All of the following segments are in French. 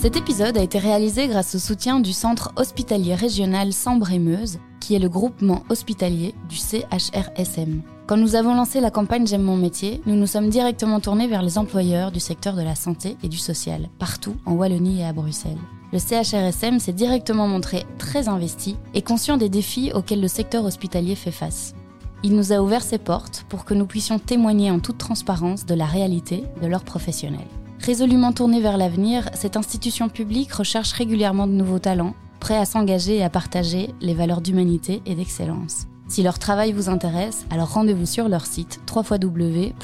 Cet épisode a été réalisé grâce au soutien du Centre hospitalier régional Sambre-et-Meuse, qui est le groupement hospitalier du CHRSM. Quand nous avons lancé la campagne J'aime mon métier, nous nous sommes directement tournés vers les employeurs du secteur de la santé et du social, partout en Wallonie et à Bruxelles. Le CHRSM s'est directement montré très investi et conscient des défis auxquels le secteur hospitalier fait face. Il nous a ouvert ses portes pour que nous puissions témoigner en toute transparence de la réalité de leurs professionnels. Résolument tournée vers l'avenir, cette institution publique recherche régulièrement de nouveaux talents, prêts à s'engager et à partager les valeurs d'humanité et d'excellence. Si leur travail vous intéresse, alors rendez-vous sur leur site www.chrsm.be.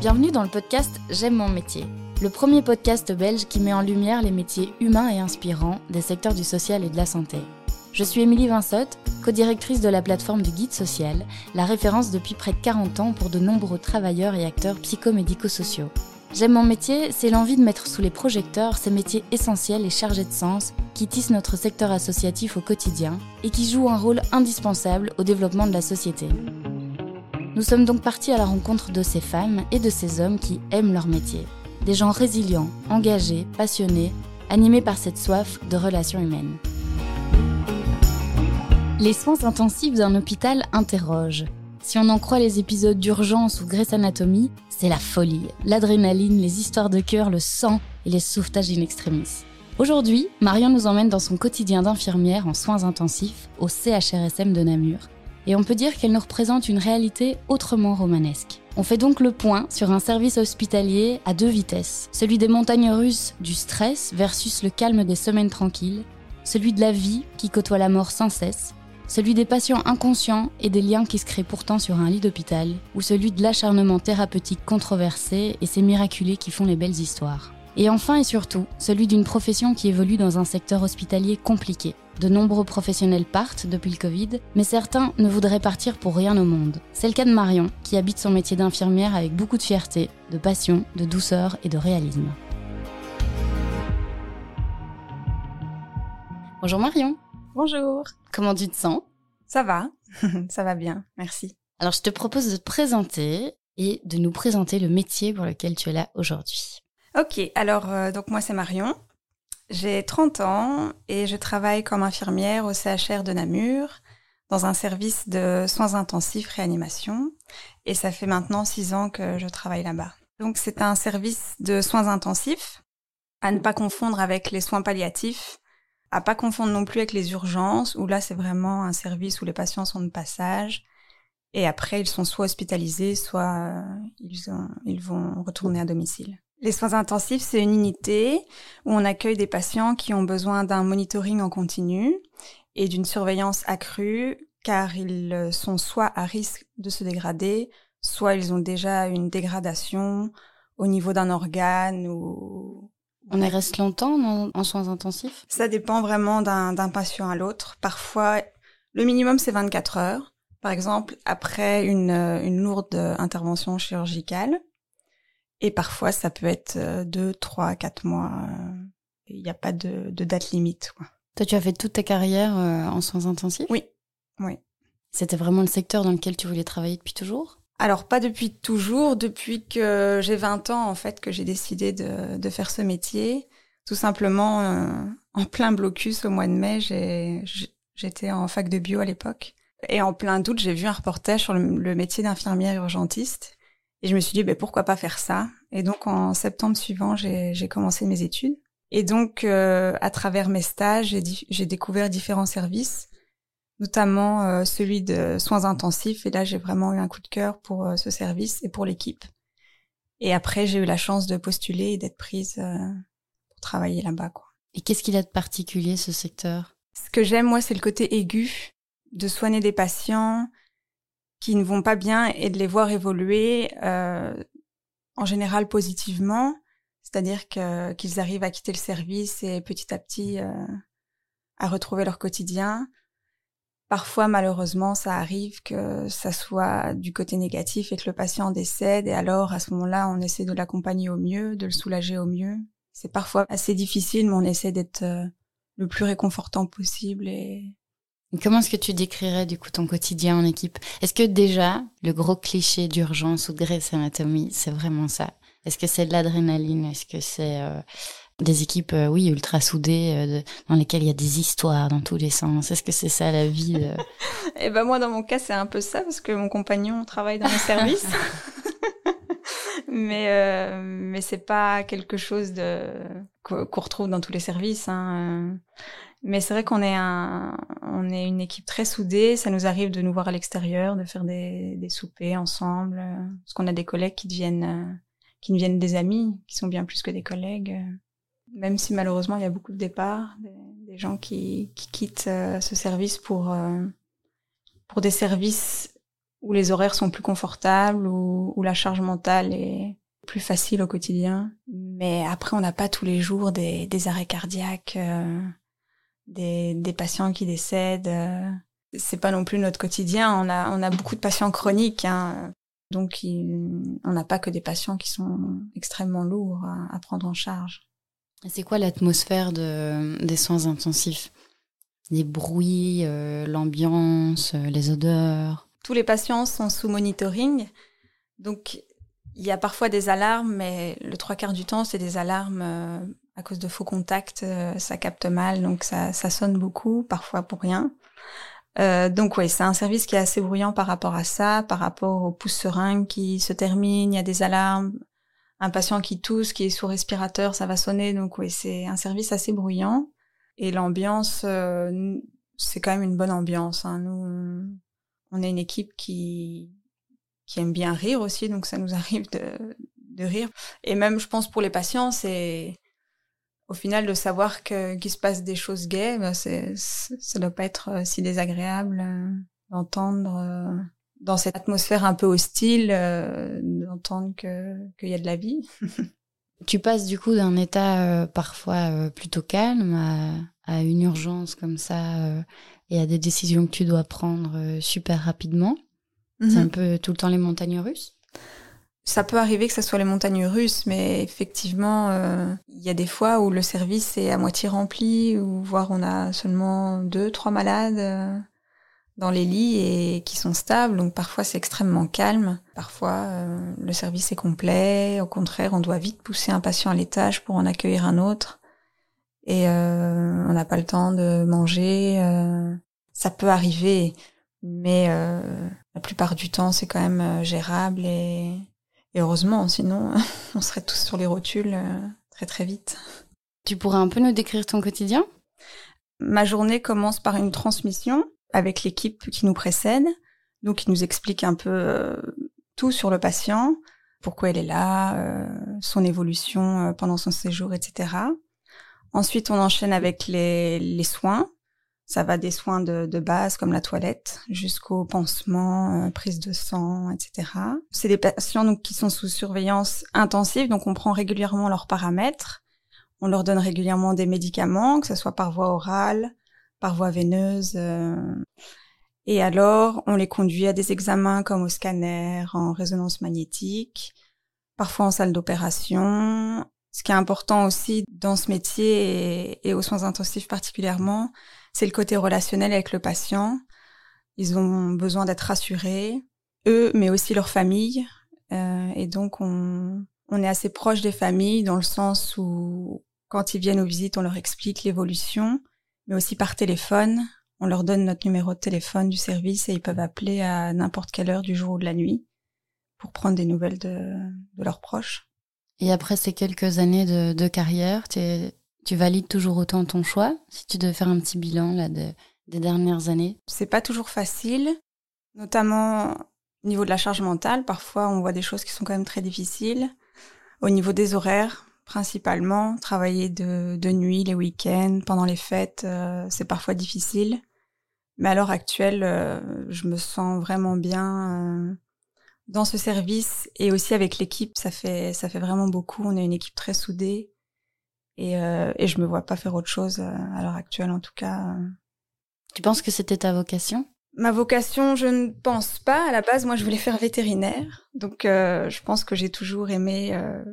Bienvenue dans le podcast J'aime mon métier le premier podcast belge qui met en lumière les métiers humains et inspirants des secteurs du social et de la santé. Je suis Émilie Vinsotte, co-directrice de la plateforme du Guide Social, la référence depuis près de 40 ans pour de nombreux travailleurs et acteurs psychomédico-sociaux. J'aime mon métier, c'est l'envie de mettre sous les projecteurs ces métiers essentiels et chargés de sens qui tissent notre secteur associatif au quotidien et qui jouent un rôle indispensable au développement de la société. Nous sommes donc partis à la rencontre de ces femmes et de ces hommes qui aiment leur métier des gens résilients, engagés, passionnés, animés par cette soif de relations humaines. Les soins intensifs d'un hôpital interrogent. Si on en croit les épisodes d'urgence ou Grey's Anatomy, c'est la folie, l'adrénaline, les histoires de cœur, le sang et les sauvetages in extremis. Aujourd'hui, Marion nous emmène dans son quotidien d'infirmière en soins intensifs au CHRSM de Namur, et on peut dire qu'elle nous représente une réalité autrement romanesque. On fait donc le point sur un service hospitalier à deux vitesses, celui des montagnes russes du stress versus le calme des semaines tranquilles, celui de la vie qui côtoie la mort sans cesse, celui des patients inconscients et des liens qui se créent pourtant sur un lit d'hôpital, ou celui de l'acharnement thérapeutique controversé et ces miraculés qui font les belles histoires. Et enfin et surtout, celui d'une profession qui évolue dans un secteur hospitalier compliqué. De nombreux professionnels partent depuis le Covid, mais certains ne voudraient partir pour rien au monde. C'est le cas de Marion, qui habite son métier d'infirmière avec beaucoup de fierté, de passion, de douceur et de réalisme. Bonjour Marion. Bonjour. Comment tu te sens? Ça va, ça va bien, merci. Alors je te propose de te présenter et de nous présenter le métier pour lequel tu es là aujourd'hui. Ok, alors euh, donc moi c'est Marion. J'ai 30 ans et je travaille comme infirmière au CHR de Namur dans un service de soins intensifs réanimation et ça fait maintenant 6 ans que je travaille là-bas. Donc c'est un service de soins intensifs à ne pas confondre avec les soins palliatifs, à pas confondre non plus avec les urgences où là c'est vraiment un service où les patients sont de passage et après ils sont soit hospitalisés soit euh, ils, ils vont retourner à domicile. Les soins intensifs, c'est une unité où on accueille des patients qui ont besoin d'un monitoring en continu et d'une surveillance accrue car ils sont soit à risque de se dégrader, soit ils ont déjà une dégradation au niveau d'un organe ou... On y reste longtemps en soins intensifs? Ça dépend vraiment d'un patient à l'autre. Parfois, le minimum c'est 24 heures. Par exemple, après une, une lourde intervention chirurgicale, et parfois, ça peut être euh, deux, trois, quatre mois. Euh, il n'y a pas de, date limite. Quoi. Toi, tu as fait toute ta carrière euh, en soins intensifs? Oui, oui. C'était vraiment le secteur dans lequel tu voulais travailler depuis toujours? Alors pas depuis toujours, depuis que j'ai 20 ans en fait que j'ai décidé de, de, faire ce métier. Tout simplement en plein blocus au mois de mai, j'étais en fac de bio à l'époque. Et en plein doute, j'ai vu un reportage sur le métier d'infirmière urgentiste. Et je me suis dit, ben, pourquoi pas faire ça? Et donc, en septembre suivant, j'ai commencé mes études. Et donc, euh, à travers mes stages, j'ai découvert différents services, notamment euh, celui de soins intensifs. Et là, j'ai vraiment eu un coup de cœur pour euh, ce service et pour l'équipe. Et après, j'ai eu la chance de postuler et d'être prise pour travailler là-bas. Et qu'est-ce qu'il a de particulier, ce secteur? Ce que j'aime, moi, c'est le côté aigu de soigner des patients, qui ne vont pas bien et de les voir évoluer euh, en général positivement, c'est-à-dire que qu'ils arrivent à quitter le service et petit à petit euh, à retrouver leur quotidien. Parfois, malheureusement, ça arrive que ça soit du côté négatif et que le patient décède. Et alors, à ce moment-là, on essaie de l'accompagner au mieux, de le soulager au mieux. C'est parfois assez difficile, mais on essaie d'être euh, le plus réconfortant possible et Comment est-ce que tu décrirais du coup ton quotidien en équipe? Est-ce que déjà le gros cliché d'urgence ou de Grey's Anatomy, c'est vraiment ça? Est-ce que c'est de l'adrénaline? Est-ce que c'est euh, des équipes, euh, oui, ultra soudées, euh, dans lesquelles il y a des histoires dans tous les sens? Est-ce que c'est ça la vie Eh ben moi, dans mon cas, c'est un peu ça parce que mon compagnon travaille dans le service. mais mais c'est pas quelque chose de qu'on retrouve dans tous les services. Hein. Mais c'est vrai qu'on est un, on est une équipe très soudée. Ça nous arrive de nous voir à l'extérieur, de faire des, des soupers ensemble, parce qu'on a des collègues qui deviennent, qui deviennent des amis, qui sont bien plus que des collègues. Même si malheureusement il y a beaucoup de départs, des, gens qui, qui quittent euh, ce service pour euh, pour des services où les horaires sont plus confortables, où, où la charge mentale est plus facile au quotidien. Mais après, on n'a pas tous les jours des, des arrêts cardiaques. Euh, des, des patients qui décèdent. Euh, c'est pas non plus notre quotidien. On a, on a beaucoup de patients chroniques, hein. donc on n'a pas que des patients qui sont extrêmement lourds à, prendre en charge. C'est quoi l'atmosphère de, des soins intensifs? Les bruits, euh, l'ambiance, euh, les odeurs? Tous les patients sont sous monitoring, donc il y a parfois des alarmes, mais le trois quarts du temps, c'est des alarmes à cause de faux contacts, euh, ça capte mal, donc ça, ça sonne beaucoup, parfois pour rien. Euh, donc oui, c'est un service qui est assez bruyant par rapport à ça, par rapport au pouce seringue qui se termine, il y a des alarmes, un patient qui tousse, qui est sous respirateur, ça va sonner, donc oui, c'est un service assez bruyant. Et l'ambiance, euh, c'est quand même une bonne ambiance. Hein. Nous, on est une équipe qui qui aime bien rire aussi, donc ça nous arrive de, de rire. Et même, je pense pour les patients, c'est au final, de savoir que qu'il se passe des choses gaies, ben c'est, ça doit pas être euh, si désagréable euh, d'entendre euh, dans cette atmosphère un peu hostile, d'entendre que qu'il y a de la vie. tu passes du coup d'un état parfois plutôt calme à, à, une urgence comme ça et à des décisions que tu dois prendre super rapidement. C'est un mhm. peu tout le temps les montagnes russes. Ça peut arriver que ce soit les montagnes russes, mais effectivement, euh, il y a des fois où le service est à moitié rempli, ou voire on a seulement deux, trois malades euh, dans les lits et qui sont stables. Donc parfois c'est extrêmement calme. Parfois euh, le service est complet. Au contraire, on doit vite pousser un patient à l'étage pour en accueillir un autre. Et on n'a pas le temps de manger. ça peut arriver, mais la plupart du temps c'est quand même gérable et et heureusement, sinon, on serait tous sur les rotules euh, très très vite. Tu pourrais un peu nous décrire ton quotidien? Ma journée commence par une transmission avec l'équipe qui nous précède, donc qui nous explique un peu euh, tout sur le patient, pourquoi elle est là, euh, son évolution pendant son séjour, etc. Ensuite, on enchaîne avec les, les soins, ça va des soins de, base comme la toilette jusqu'au pansement, euh, prise de sang, etc. C'est des patients donc qui sont sous surveillance intensive, donc on prend régulièrement leurs paramètres. On leur donne régulièrement des médicaments, que ce soit par voie orale, par voie veineuse. Euh. et alors, on les conduit à des examens comme au scanner, en résonance magnétique, parfois en salle d'opération. Ce qui est important aussi dans ce métier et aux soins intensifs particulièrement, c'est le côté relationnel avec le patient. Ils ont besoin d'être rassurés, eux, mais aussi leur famille. Euh, et donc, on, on est assez proche des familles dans le sens où, quand ils viennent aux visites, on leur explique l'évolution, mais aussi par téléphone. On leur donne notre numéro de téléphone du service et ils peuvent appeler à n'importe quelle heure du jour ou de la nuit pour prendre des nouvelles de, de leurs proches. Et après ces quelques années de, de carrière, tu valides toujours autant ton choix si tu devais faire un petit bilan là des dernières années? C'est pas toujours facile, notamment au niveau de la charge mentale. Parfois, on voit des choses qui sont quand même très difficiles. Au niveau des horaires, principalement, travailler de, de nuit, les week-ends, pendant les fêtes, euh, c'est parfois difficile. Mais à l'heure actuelle, euh, je me sens vraiment bien euh, dans ce service et aussi avec l'équipe. Ça fait ça fait vraiment beaucoup. On est une équipe très soudée. Et, euh, et je me vois pas faire autre chose euh, à l'heure actuelle, en tout cas. Tu penses que c'était ta vocation? Ma vocation, je ne pense pas. À la base, moi, je voulais faire vétérinaire. Donc, euh, je pense que j'ai toujours aimé euh,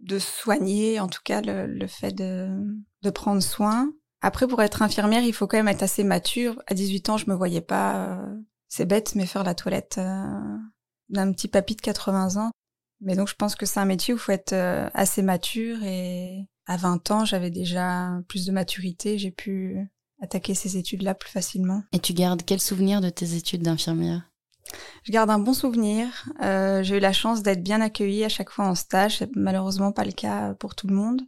de soigner, en tout cas, le, le fait de, de prendre soin. Après, pour être infirmière, il faut quand même être assez mature. À 18 ans, je me voyais pas, euh, c'est bête, mais faire la toilette euh, d'un petit papy de 80 ans. Mais donc, je pense que c'est un métier où il faut être euh, assez mature. Et à 20 ans, j'avais déjà plus de maturité. J'ai pu attaquer ces études-là plus facilement. Et tu gardes quel souvenir de tes études d'infirmière? Je garde un bon souvenir. Euh, j'ai eu la chance d'être bien accueillie à chaque fois en stage. C'est malheureusement pas le cas pour tout le monde.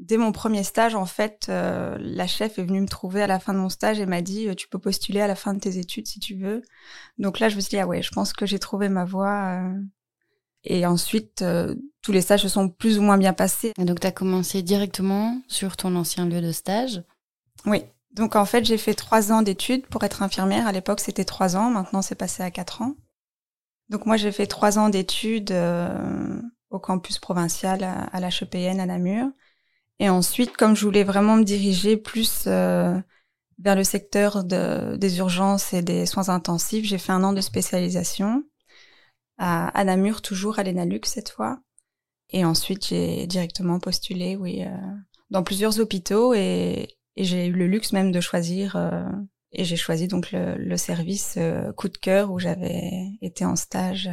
Dès mon premier stage, en fait, euh, la chef est venue me trouver à la fin de mon stage et m'a dit euh, tu peux postuler à la fin de tes études si tu veux. Donc là, je me suis dit ah ouais, je pense que j'ai trouvé ma voie. Euh. Et ensuite, tous les stages se sont plus ou moins bien passés. Et donc tu as commencé directement sur ton ancien lieu de stage Oui. Donc en fait, j'ai fait trois ans d'études pour être infirmière. À l'époque, c'était trois ans. Maintenant, c'est passé à quatre ans. Donc moi, j'ai fait trois ans d'études au campus provincial à l'HEPN à Namur. Et ensuite, comme je voulais vraiment me diriger plus euh, vers le secteur de, des urgences et des soins intensifs, j'ai fait un an de spécialisation à, Namur, toujours à l'ENALUX cette fois. Et ensuite, j'ai directement postulé, oui, euh, dans plusieurs hôpitaux et, et j'ai eu le luxe même de choisir. Euh, et j'ai choisi donc le, le service coup de cœur où j'avais été en stage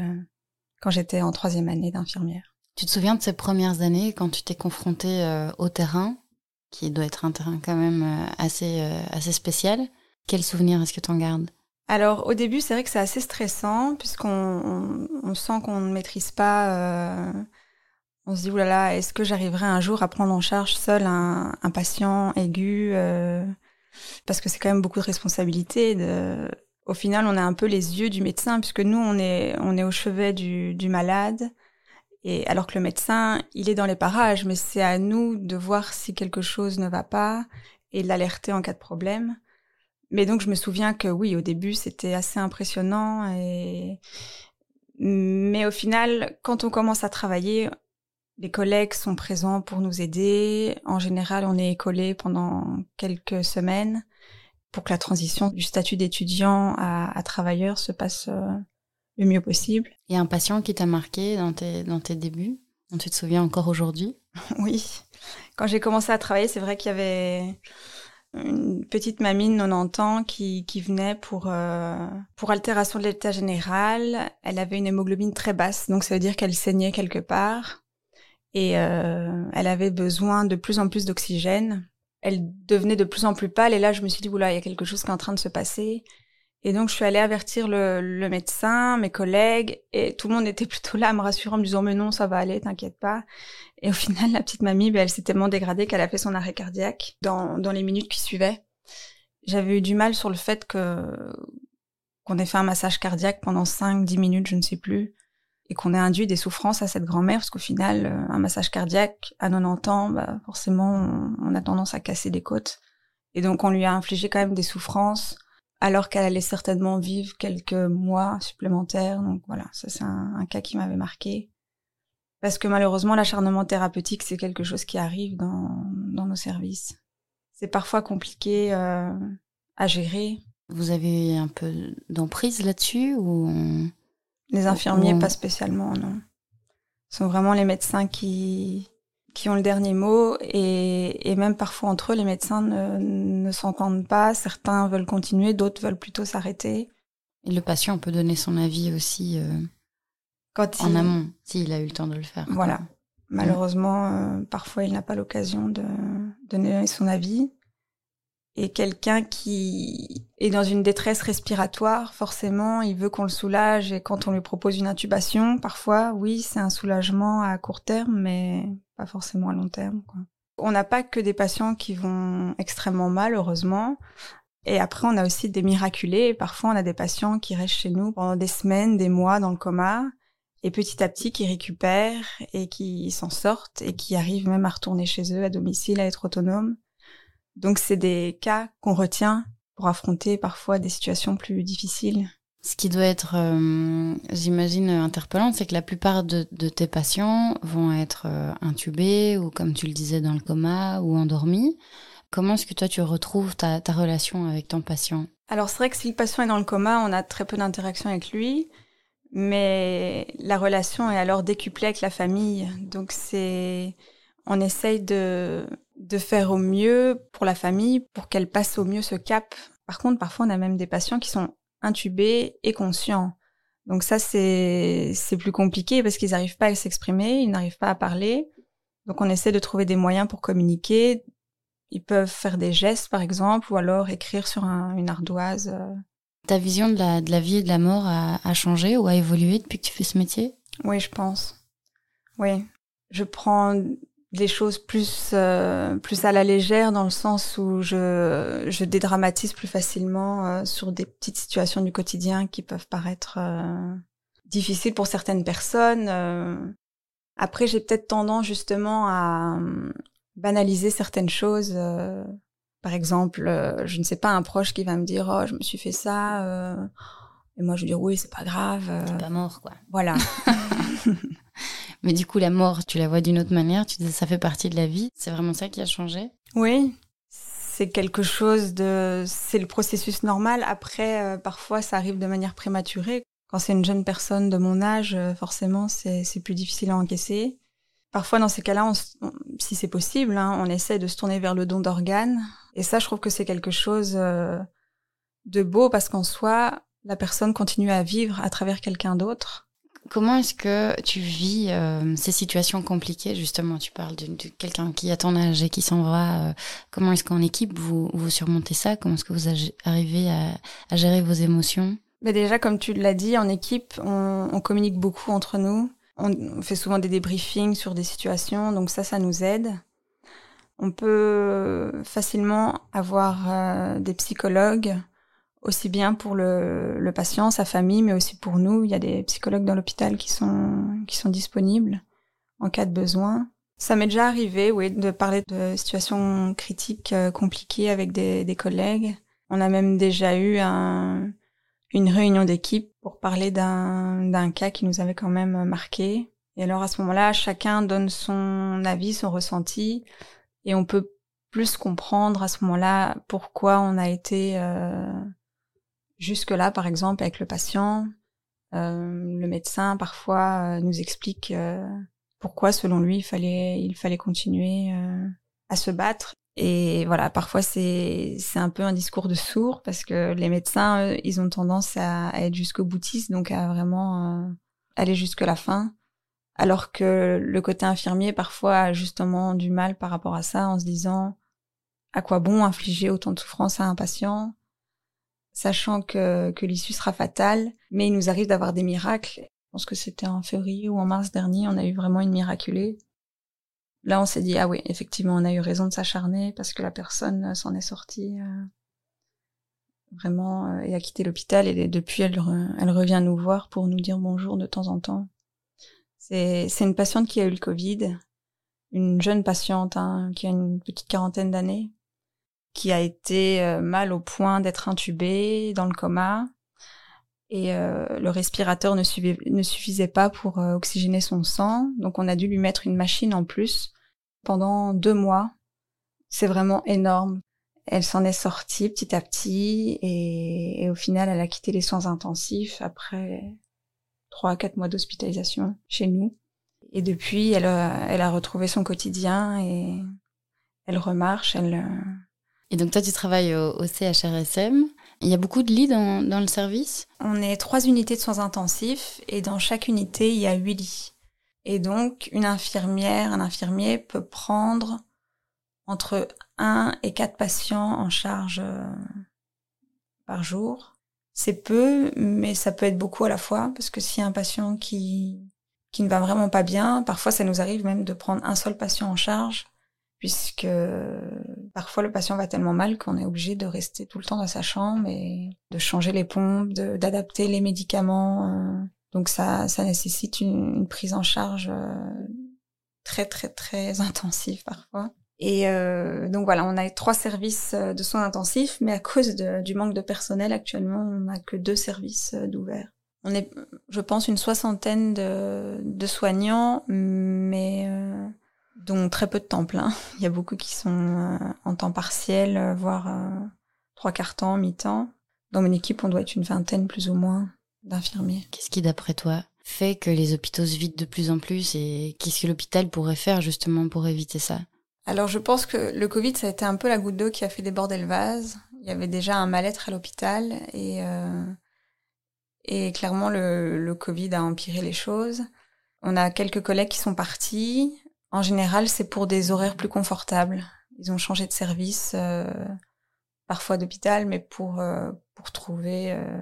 quand j'étais en troisième année d'infirmière. Tu te souviens de ces premières années quand tu t'es confronté euh, au terrain, qui doit être un terrain quand même euh, assez, euh, assez spécial? Quel souvenir est-ce que tu en gardes? Alors au début, c'est vrai que c'est assez stressant puisqu'on on, sent qu'on ne maîtrise pas. on se dit oulala, est-ce que j'arriverai un jour à prendre en charge seul un, patient aigu Parce que c'est quand même beaucoup de responsabilités. De... Au final, on a un peu les yeux du médecin puisque nous, on est on est au chevet du, du malade. Et alors que le médecin, il est dans les parages, mais c'est à nous de voir si quelque chose ne va pas et l'alerter en cas de problème. Mais donc je me souviens que oui, au début, c'était assez impressionnant et mais au final, quand on commence à travailler, les collègues sont présents pour nous aider. En général, on est écolé pendant quelques semaines pour que la transition du statut d'étudiant à, à travailleur se passe euh, le mieux possible. Il y a un patient qui t'a marqué dans tes, dans tes débuts, dont tu te souviens encore aujourd'hui? Oui. Quand j'ai commencé à travailler, c'est vrai qu'il y avait une petite mamie de 90 ans qui, qui venait pour, euh, pour altération de l'état général. Elle avait une hémoglobine très basse, donc ça veut dire qu'elle saignait quelque part. Et euh, elle avait besoin de plus en plus d'oxygène. Elle devenait de plus en plus pâle. Et là, je me suis dit, oula, il y a quelque chose qui est en train de se passer. Et donc, je suis allée avertir le, le, médecin, mes collègues, et tout le monde était plutôt là me rassurer en me disant, mais non, ça va aller, t'inquiète pas. Et au final, la petite mamie, ben, elle s'est tellement dégradée qu'elle a fait son arrêt cardiaque dans, dans les minutes qui suivaient. J'avais eu du mal sur le fait que qu'on ait fait un massage cardiaque pendant 5-10 minutes, je ne sais plus, et qu'on ait induit des souffrances à cette grand-mère, parce qu'au final, euh, un massage cardiaque à 90 ans, bah, forcément, on, on a tendance à casser des côtes. Et donc, on lui a infligé quand même des souffrances alors qu'elle allait certainement vivre quelques mois supplémentaires. Donc voilà, ça c'est un, cas qui m'avait marqué. Parce que malheureusement, l'acharnement thérapeutique, c'est quelque chose qui arrive dans, dans nos services. C'est parfois compliqué euh, à gérer. Vous avez un peu d'emprise là-dessus ou Les infirmiers, pas spécialement, non. Ce sont vraiment les médecins qui, qui ont le dernier mot et, et même parfois entre eux, les médecins ne, ne s'entendent pas. Certains veulent continuer, d'autres veulent plutôt s'arrêter. Et le patient peut donner son avis aussi euh, Quand en amont, s'il a eu le temps de le faire. Voilà. Malheureusement, euh, parfois, il n'a pas l'occasion de donner son avis. Et quelqu'un qui est dans une détresse respiratoire, forcément, il veut qu'on le soulage. Et quand on lui propose une intubation, parfois, oui, c'est un soulagement à court terme, mais pas forcément à long terme. Quoi. On n'a pas que des patients qui vont extrêmement mal, heureusement. Et après, on a aussi des miraculés. Parfois, on a des patients qui restent chez nous pendant des semaines, des mois dans le coma, et petit à petit qui récupèrent et qui s'en sortent et qui arrivent même à retourner chez eux à domicile, à être autonomes. Donc, c'est des cas qu'on retient pour affronter parfois des situations plus difficiles. Ce qui doit être, euh, j'imagine, interpellant, c'est que la plupart de, tes patients vont être euh, intubés ou, comme tu le disais, dans le coma ou endormis. Comment est-ce que toi, tu retrouves ta, relation avec ton patient? Alors, c'est vrai que si le patient est dans le coma, on a très peu d'interaction avec lui, mais la relation est alors décuplée avec la famille. Donc, c'est, on essaye de, de faire au mieux pour la famille, pour qu'elle passe au mieux ce cap. Par contre, parfois, on a même des patients qui sont intubés et conscients. Donc ça, c'est plus compliqué parce qu'ils n'arrivent pas à s'exprimer, ils n'arrivent pas à parler. Donc on essaie de trouver des moyens pour communiquer. Ils peuvent faire des gestes, par exemple, ou alors écrire sur une ardoise. Euh. Ta vision de la, de la vie et de la mort a, a changé ou a évolué depuis que tu fais ce métier? Oui, je pense. Oui, je prends des choses plus euh, plus à la légère dans le sens où je je dédramatise plus facilement euh, sur des petites situations du quotidien qui peuvent paraître euh, difficiles pour certaines personnes. Après, j'ai peut-être tendance justement à banaliser certaines choses. par exemple, je ne sais pas un proche qui va me dire oh je me suis fait ça et moi je vais dire oui c'est pas grave. T'es pas mort quoi. Voilà. Mais du coup, la mort, tu la vois d'une autre manière, tu dis, ça fait partie de la vie. C'est vraiment ça qui a changé Oui, c'est quelque chose de... C'est le processus normal. Après, euh, parfois, ça arrive de manière prématurée. Quand c'est une jeune personne de mon âge, euh, forcément, c'est plus difficile à encaisser. Parfois, dans ces cas-là, si c'est possible, hein, on essaie de se tourner vers le don d'organes. Et ça, je trouve que c'est quelque chose euh, de beau parce qu'en soi, la personne continue à vivre à travers quelqu'un d'autre. Comment est-ce que tu vis euh, ces situations compliquées Justement, tu parles de, quelqu'un qui a ton âge et qui s'en va. Euh, comment est-ce qu'en équipe, vous, vous surmontez ça? Comment est-ce que vous arrivez à, gérer vos émotions? Mais Déjà, comme tu l'as dit, en équipe, on, communique beaucoup entre nous. On, fait souvent des débriefings sur des situations, donc ça, ça nous aide. On peut facilement avoir euh, des psychologues aussi bien pour le, le, patient, sa famille, mais aussi pour nous. Il y a des psychologues dans l'hôpital qui sont, qui sont disponibles en cas de besoin. Ça m'est déjà arrivé, oui, de parler de situations critiques euh, compliquées avec des, des, collègues. On a même déjà eu un, une réunion d'équipe pour parler d'un cas qui nous avait quand même marqué. Et alors à ce moment-là, chacun donne son avis, son ressenti, et on peut plus comprendre à ce moment-là pourquoi on a été euh, Jusque-là, par exemple, avec le patient, euh, le médecin parfois euh, nous explique euh, pourquoi, selon lui, il fallait, il fallait continuer à se battre. Et voilà, parfois c'est c'est un peu un discours de sourd parce que les médecins, ils ont tendance à, être jusqu'au boutiste, donc à vraiment aller jusque la fin. Alors que le côté infirmier, parfois, a justement du mal par rapport à ça, en se disant à quoi bon infliger autant de souffrance à un patient? Sachant que, que l'issue sera fatale. Mais il nous arrive d'avoir des miracles. Je pense que c'était en février ou en mars dernier, on a eu vraiment une miraculée. Là, on s'est dit, ah oui, effectivement, on a eu raison de s'acharner parce que la personne s'en est sortie euh, vraiment euh, et a quitté l'hôpital. Et depuis, elle, elle revient nous voir pour nous dire bonjour de temps en temps. C'est une patiente qui a eu le Covid, une jeune patiente hein, qui a une petite quarantaine d'années, qui a été euh, mal au point d'être intubé dans le coma. Et euh, le respirateur ne, suffisait pas pour euh, oxygéner son sang. Donc on a dû lui mettre une machine en plus pendant deux mois. C'est vraiment énorme. Elle s'en est sortie petit à petit et, et, au final elle a quitté les soins intensifs après trois à quatre mois d'hospitalisation chez nous. Et depuis elle a, elle a retrouvé son quotidien et elle remarche, elle, et donc toi, tu travailles au, CHRSM. Il y a beaucoup de lits dans, le service? On est trois unités de soins intensifs et dans chaque unité, il y a huit lits. Et donc, une infirmière, un infirmier peut prendre entre un et quatre patients en charge euh, par jour. C'est peu, mais ça peut être beaucoup à la fois, parce que s'il y a un patient qui, qui ne va vraiment pas bien, parfois ça nous arrive même de prendre un seul patient en charge puisque parfois le patient va tellement mal qu'on est obligé de rester tout le temps dans sa chambre et de changer les pompes, d'adapter les médicaments. Euh. Donc ça, ça nécessite une, prise en charge euh, très très très intensive parfois. Et euh, donc voilà, on a trois services de soins intensifs, mais à cause du manque de personnel actuellement, on n'a que deux services d'ouvert. On est, je pense, une soixantaine de, de soignants, mais dont très peu de temps plein. Il y a beaucoup qui sont euh, en temps partiel, euh, voire euh, trois quarts temps, mi-temps. Dans mon équipe, on doit être une vingtaine plus ou moins d'infirmiers. Qu'est-ce qui, d'après toi, fait que les hôpitaux se vident de plus en plus et qu'est-ce que l'hôpital pourrait faire justement pour éviter ça? Alors je pense que le Covid, ça a été un peu la goutte d'eau qui a fait déborder le vase. Il y avait déjà un mal-être à l'hôpital et, euh, et clairement le, le Covid a empiré les choses. On a quelques collègues qui sont partis. En général, c'est pour des horaires plus confortables. Ils ont changé de service, euh, parfois d'hôpital, mais pour, euh, pour trouver euh,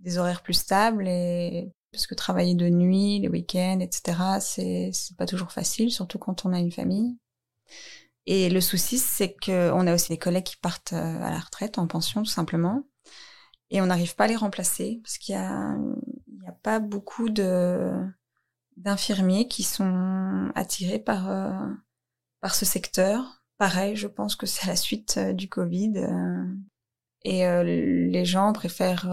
des horaires plus stables et parce que travailler de nuit, les week-ends, etc., c'est c'est pas toujours facile, surtout quand on a une famille. Et le souci, c'est que on a aussi des collègues qui partent à la retraite, en pension, tout simplement, et on n'arrive pas à les remplacer parce qu'il y a il y a pas beaucoup de d'infirmiers qui sont attirés par par ce secteur pareil, je pense que c'est la suite euh, du Covid. Euh, et euh, les gens préfèrent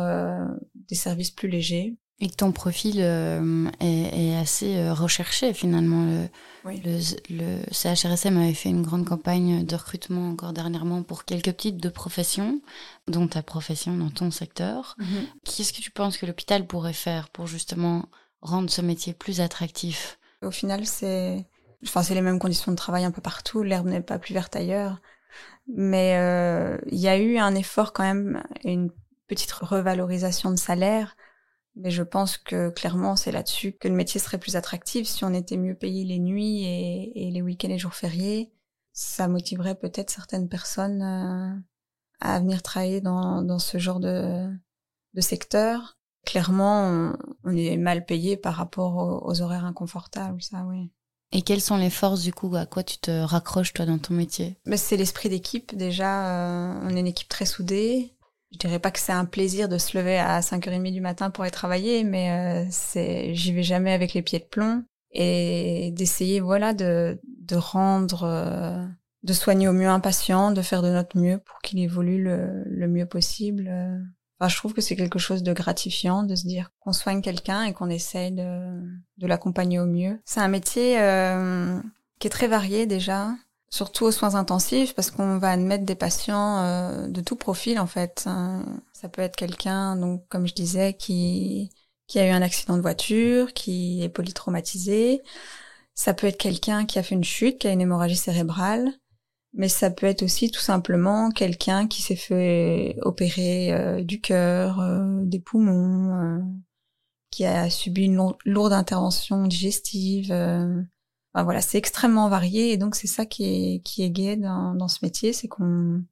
des services plus légers. Et que ton profil est, assez recherché finalement. Le, le, CHRSM avait fait une grande campagne de recrutement encore dernièrement pour quelques types de professions, dont ta profession dans ton secteur. Mhm. Qu'est-ce que tu penses que l'hôpital pourrait faire pour justement rendre ce métier plus attractif Au final, c'est Enfin, les mêmes conditions de travail un peu partout. L'herbe n'est pas plus verte ailleurs. Mais euh, il y a eu un effort quand même, une petite revalorisation de salaire. Mais je pense que clairement, c'est là-dessus que le métier serait plus attractif. Si on était mieux payé les nuits et, et les week-ends et jours fériés, ça motiverait peut-être certaines personnes euh, à venir travailler dans, dans ce genre de, de secteur. Clairement, on, est mal payé par rapport aux, aux horaires inconfortables, ça oui. Et quelles sont les forces du coup À quoi tu te raccroches toi dans ton métier? Mais C'est l'esprit d'équipe déjà. Euh, on est une équipe très soudée. Je dirais pas que c'est un plaisir de se lever à 5h30 du matin pour aller travailler, mais euh, c'est j'y vais jamais avec les pieds de plomb et d'essayer voilà de de rendre euh, de soigner au mieux un patient, de faire de notre mieux pour qu'il évolue le, le mieux possible je trouve que c'est quelque chose de gratifiant de se dire qu'on soigne quelqu'un et qu'on essaye de, de l'accompagner au mieux. C'est un métier euh, qui est très varié déjà, surtout aux soins intensifs, parce qu'on va admettre des patients euh, de tout profil en fait. Hein. Ça peut être quelqu'un, donc comme je disais, qui qui a eu un accident de voiture, qui est polytraumatisé. Ça peut être quelqu'un qui a fait une chute, qui a une hémorragie cérébrale mais ça peut être aussi tout simplement quelqu'un qui s'est fait opérer euh, du cœur, euh, des poumons, euh, qui a subi une lourde intervention digestive. Enfin, voilà, c'est extrêmement varié et donc c'est ça qui est qui est gai dans, dans ce métier, c'est qu'on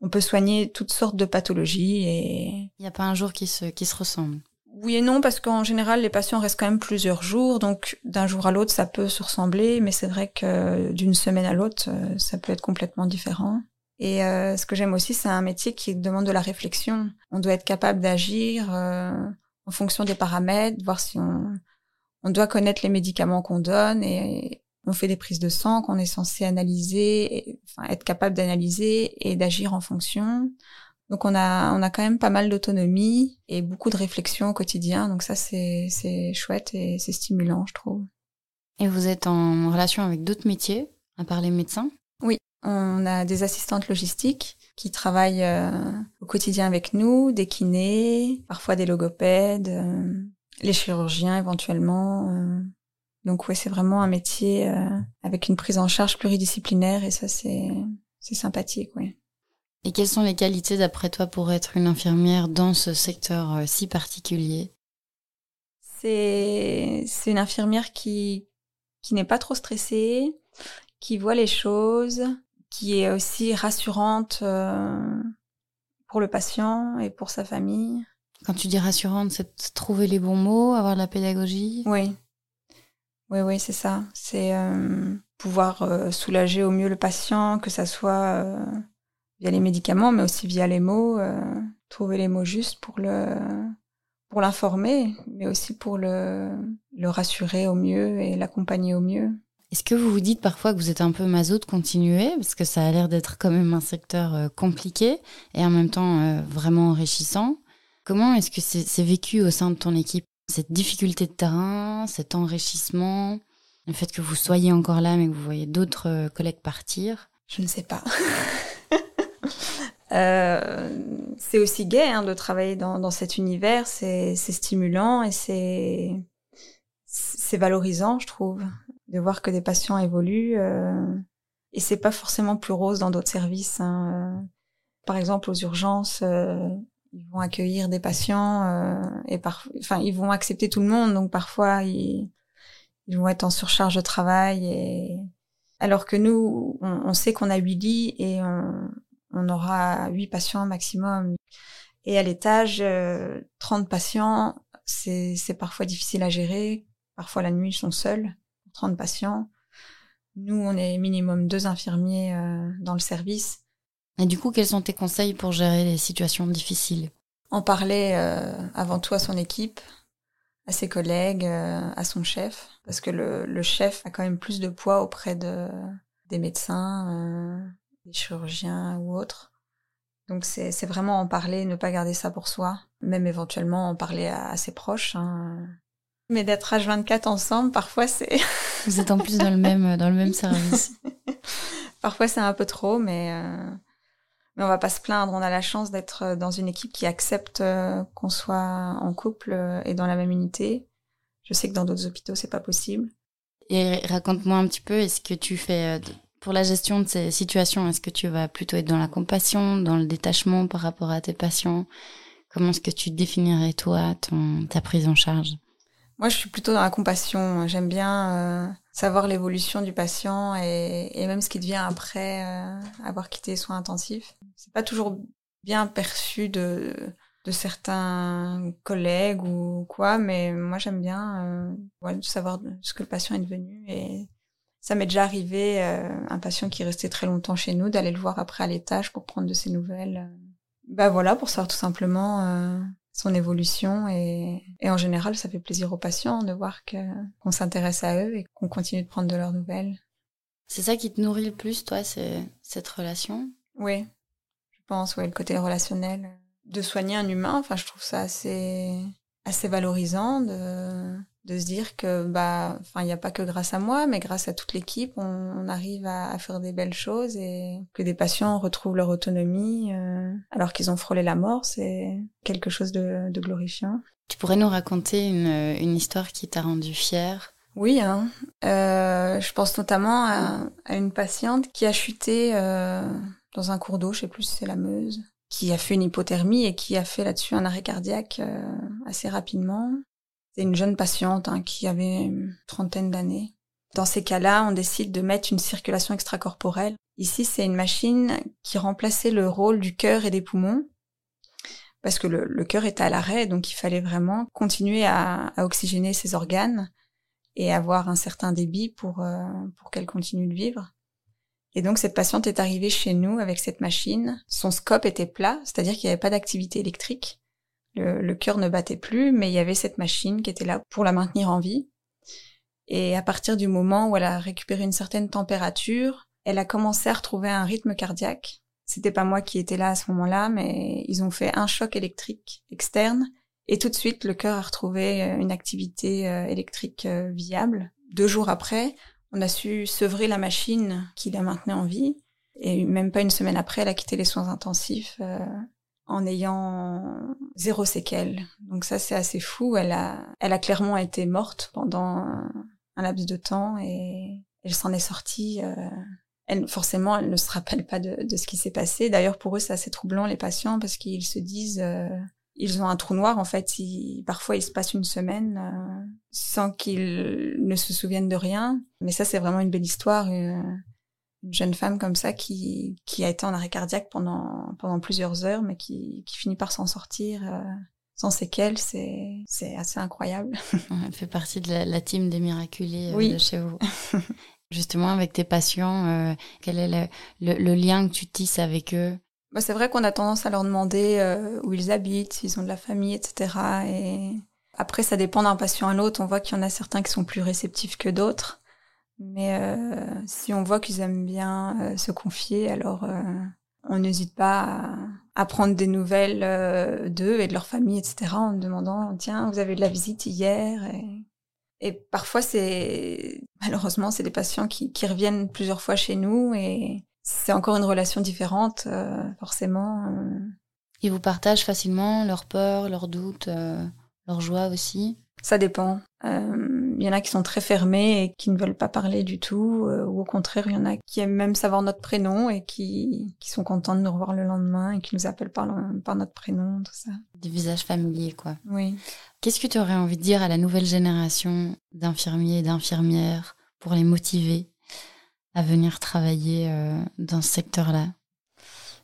on peut soigner toutes sortes de pathologies et il n'y a pas un jour qui se qui se ressemble. Oui et non, parce qu'en général, les patients restent quand même plusieurs jours, donc d'un jour à l'autre, ça peut se ressembler, mais c'est vrai que d'une semaine à l'autre, euh, ça peut être complètement différent. Et euh, ce que j'aime aussi, c'est un métier qui demande de la réflexion. On doit être capable d'agir euh, en fonction des paramètres, voir si on, on doit connaître les médicaments qu'on donne et on fait des prises de sang qu'on est censé analyser, enfin être capable d'analyser et d'agir en fonction. Donc on a on a quand même pas mal d'autonomie et beaucoup de réflexion au quotidien. Donc ça c'est c'est chouette et c'est stimulant, je trouve. Et vous êtes en relation avec d'autres métiers à part les médecins? Oui, on a des assistantes logistiques qui travaillent euh, au quotidien avec nous, des kinés, parfois des logopèdes, euh, les chirurgiens éventuellement. Euh. Donc oui, c'est vraiment un métier avec une prise en charge pluridisciplinaire et ça c'est c'est sympathique, oui. Et quelles sont les qualités d'après toi pour être une infirmière dans ce secteur euh, si particulier? C'est une infirmière qui qui n'est pas trop stressée, qui voit les choses, qui est aussi rassurante euh, pour le patient et pour sa famille. Quand tu dis rassurante, c'est trouver les bons mots, avoir de la pédagogie? Oui. Oui, oui, c'est ça. C'est euh, pouvoir soulager au mieux le patient, que ça soit via les médicaments, mais aussi via les mots, euh, trouver les mots justes pour le pour l'informer, mais aussi pour le, le rassurer au mieux et l'accompagner au mieux. Est-ce que vous vous dites parfois que vous êtes un peu maso de continuer Parce que ça a l'air d'être quand même un secteur euh, compliqué et en même temps euh, vraiment enrichissant. Comment est-ce que c'est vécu au sein de ton équipe? Cette difficulté de terrain, cet enrichissement, le fait que vous soyez encore là mais que vous voyez d'autres collègues partir? Je ne sais pas. Euh, c'est aussi gai hein, de travailler dans, dans cet univers, c'est stimulant et c'est valorisant, je trouve, de voir que des patients évoluent. Euh, Et c'est pas forcément plus rose dans d'autres services. Hein. Par exemple, aux urgences, ils vont accueillir des patients et parfois, enfin, ils vont accepter tout le monde. Donc parfois, ils, ils vont être en surcharge de travail et alors que nous, on, sait qu'on a huit lits et on, on aura huit patients maximum. Et à l'étage, 30 euh, patients, c'est parfois difficile à gérer. Parfois la nuit, ils sont seuls, 30 patients. Nous, on est minimum deux infirmiers euh, dans le service. Et du coup, quels sont tes conseils pour gérer les situations difficiles? En parler euh, avant tout à son équipe, à ses collègues, à son chef, parce que le, le, chef a quand même plus de poids auprès de, des médecins, des chirurgiens ou autres. Donc c'est vraiment en parler, ne pas garder ça pour soi, même éventuellement en parler à, ses proches. Hein. Mais d'être H24 ensemble, parfois c'est. Vous êtes en plus dans le même dans le même service. parfois c'est un peu trop, mais euh... mais on va pas se plaindre. On a la chance d'être dans une équipe qui accepte euh, qu'on soit en couple euh, et dans la même unité. Je sais que dans d'autres hôpitaux c'est pas possible. Et raconte-moi un petit peu, est-ce que tu fais pour la gestion de ces situations, est-ce que tu vas plutôt être dans la compassion, dans le détachement par rapport à tes patients? Comment est-ce que tu définirais toi ta prise en charge? Moi, je suis plutôt dans la compassion. J'aime bien euh, savoir l'évolution du patient et, même ce qui devient après euh, avoir quitté soins intensifs. C'est pas toujours bien perçu de, certains collègues ou quoi, mais moi j'aime bien euh, savoir ce que le patient est devenu et ça m'est déjà arrivé, euh, un patient qui restait très longtemps chez nous, d'aller le voir après à l'étage pour prendre de ses nouvelles. Bah voilà, pour savoir tout simplement euh, son évolution et, et, en général, ça fait plaisir aux patients de voir que qu'on s'intéresse à eux et qu'on continue de prendre de leurs nouvelles. C'est ça qui te nourrit le plus, toi, c'est cette relation? Oui, je pense, oui, le côté relationnel. De soigner un humain, enfin, je trouve ça assez assez valorisant de de se dire que bah enfin il n'y a pas que grâce à moi mais grâce à toute l'équipe on, arrive à, faire des belles choses et que des patients retrouvent leur autonomie euh, alors qu'ils ont frôlé la mort c'est quelque chose de, de, glorifiant. Tu pourrais nous raconter une, une histoire qui t'a rendu fière? Oui hein. euh, je pense notamment à, à, une patiente qui a chuté euh, dans un cours d'eau je sais plus si c'est la Meuse qui a fait une hypothermie et qui a fait là-dessus un arrêt cardiaque euh, assez rapidement c'est une jeune patiente hein, qui avait une trentaine d'années. Dans ces cas-là, on décide de mettre une circulation extracorporelle. Ici, c'est une machine qui remplaçait le rôle du cœur et des poumons, parce que le, cœur était à l'arrêt, donc il fallait vraiment continuer à, oxygéner ses organes et avoir un certain débit pour, euh, pour qu'elle continue de vivre. Et donc cette patiente est arrivée chez nous avec cette machine. Son scope était plat, c'est-à-dire qu'il n'y avait pas d'activité électrique. Le, cœur ne battait plus, mais il y avait cette machine qui était là pour la maintenir en vie. Et à partir du moment où elle a récupéré une certaine température, elle a commencé à retrouver un rythme cardiaque. C'était pas moi qui étais là à ce moment-là, mais ils ont fait un choc électrique externe et tout de suite le cœur a retrouvé euh, une activité euh, électrique euh, viable. Deux jours après, on a su sevrer la machine qui la maintenait en vie et même pas une semaine après, elle a quitté les soins intensifs en ayant zéro séquelle. Donc ça, c'est assez fou. Elle a, elle a clairement été morte pendant un, laps de temps et elle s'en est sortie. Euh, elle, forcément, elle ne se rappelle pas de, de ce qui s'est passé. D'ailleurs, pour eux, c'est assez troublant, les patients, parce qu'ils se disent... Euh, ils ont un trou noir en fait. parfois, il se passe une semaine euh, sans qu'ils ne se souviennent de rien. Mais ça, c'est vraiment une belle histoire une jeune femme comme ça qui, qui a été en arrêt cardiaque pendant, pendant plusieurs heures, mais qui, qui finit par s'en sortir euh, sans séquelles, c'est, c'est assez incroyable. Elle fait partie de la, team des miraculés euh, de chez vous. Justement, avec tes patients, euh, quel est le, le, lien que tu tisses avec eux? Bah, C'est vrai qu'on a tendance à leur demander où ils habitent, s'ils ont de la famille, etc. Et après, ça dépend d'un patient à l'autre. On voit qu'il y en a certains qui sont plus réceptifs que d'autres. Mais euh, si on voit qu'ils aiment bien euh, se confier, alors euh, on n'hésite pas à, prendre des nouvelles d'eux et de leur famille, etc. En demandant tiens, vous avez eu de la visite hier et, et parfois c'est malheureusement c'est des patients qui, qui, reviennent plusieurs fois chez nous et c'est encore une relation différente forcément. Ils vous partagent facilement leurs peurs, leurs doutes, leurs joies aussi? Ça dépend. Euh, il y en a qui sont très fermés et qui ne veulent pas parler du tout, euh, ou au contraire, il y en a qui aiment même savoir notre prénom et qui, qui sont contents de nous revoir le lendemain et qui nous appellent par, par notre prénom, tout ça. Des visages familiers, quoi. Oui. Qu'est-ce que tu aurais envie de dire à la nouvelle génération d'infirmiers et d'infirmières pour les motiver à venir travailler euh, dans ce secteur-là?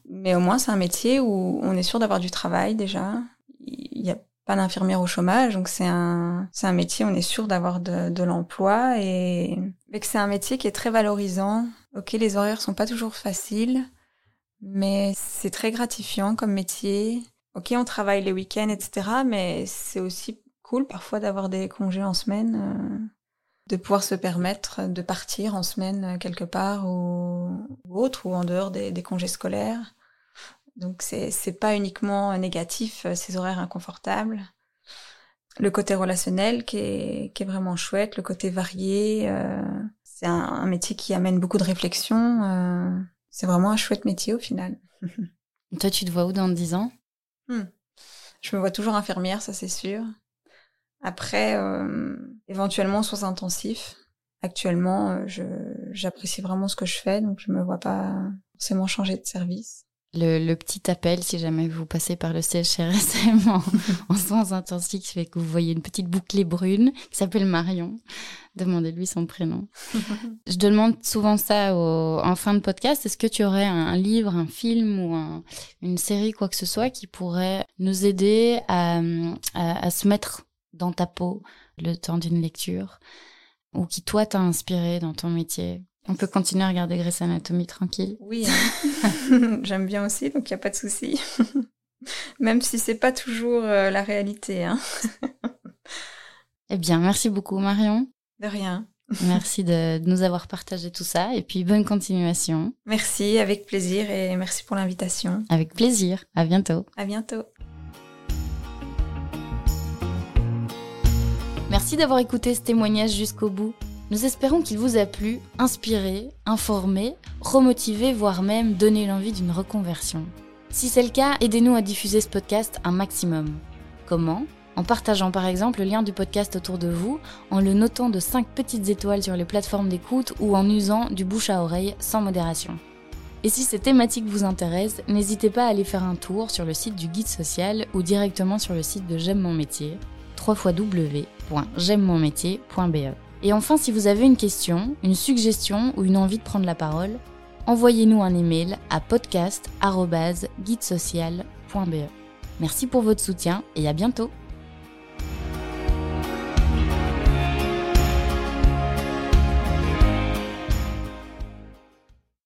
Mais au moins, c'est un métier où on est sûr d'avoir du travail déjà. Il n'y a pas d'infirmière au chômage, donc c'est un, c'est un métier, on est sûr d'avoir de, de l'emploi et, que c'est un métier qui est très valorisant. Ok, les horaires sont pas toujours faciles, mais c'est très gratifiant comme métier. Ok, on travaille les week-ends, etc., mais c'est aussi cool parfois d'avoir des congés en semaine. Euh de pouvoir se permettre de partir en semaine euh, quelque part ou, autre, ou en dehors des, des congés scolaires. Donc c'est c'est pas uniquement négatif euh, ces horaires inconfortables. Le côté relationnel qui est qui est vraiment chouette, le côté varié. Euh, c'est un, un, métier qui amène beaucoup de réflexion. Euh, c'est vraiment un chouette métier au final. Toi, tu te vois où dans 10 ans? Hmm. Je me vois toujours infirmière, ça c'est sûr. Après, euh, éventuellement soins intensifs. Actuellement, euh, je, j'apprécie vraiment ce que je fais, donc je me vois pas forcément changer de service. Le, le, petit appel, si jamais vous passez par le CHRSM en, en soins intensifs, fait que vous voyez une petite bouclée brune qui s'appelle Marion. Demandez-lui son prénom. Je demande souvent ça au, en fin de podcast. Est-ce que tu aurais un, un livre, un film ou un, une série, quoi que ce soit, qui pourrait nous aider à, à, à se mettre dans ta peau le temps d'une lecture ou qui toi t'a inspiré dans ton métier? On peut continuer à regarder Grey's Anatomy tranquille Oui, hein. j'aime bien aussi, donc il n'y a pas de souci. Même si c'est pas toujours euh, la réalité. Hein. eh bien, merci beaucoup Marion. De rien. merci de, de nous avoir partagé tout ça et puis bonne continuation. Merci, avec plaisir et merci pour l'invitation. Avec plaisir. À bientôt. À bientôt. Merci d'avoir écouté ce témoignage jusqu'au bout. Nous espérons qu'il vous a plu, inspiré, informé, remotivé, voire même donné l'envie d'une reconversion. Si c'est le cas, aidez-nous à diffuser ce podcast un maximum. Comment? En partageant par exemple le lien du podcast autour de vous, en le notant de 5 petites étoiles sur les plateformes d'écoute ou en usant du bouche à oreille sans modération. Et si ces thématiques vous intéressent, n'hésitez pas à aller faire un tour sur le site du guide social ou directement sur le site de J'aime mon métier, www.j'aime-mon-métier.be. Et enfin, si vous avez une question, une suggestion ou une envie de prendre la parole, envoyez-nous un email à podcast.guidesocial.be. Merci pour votre soutien et à bientôt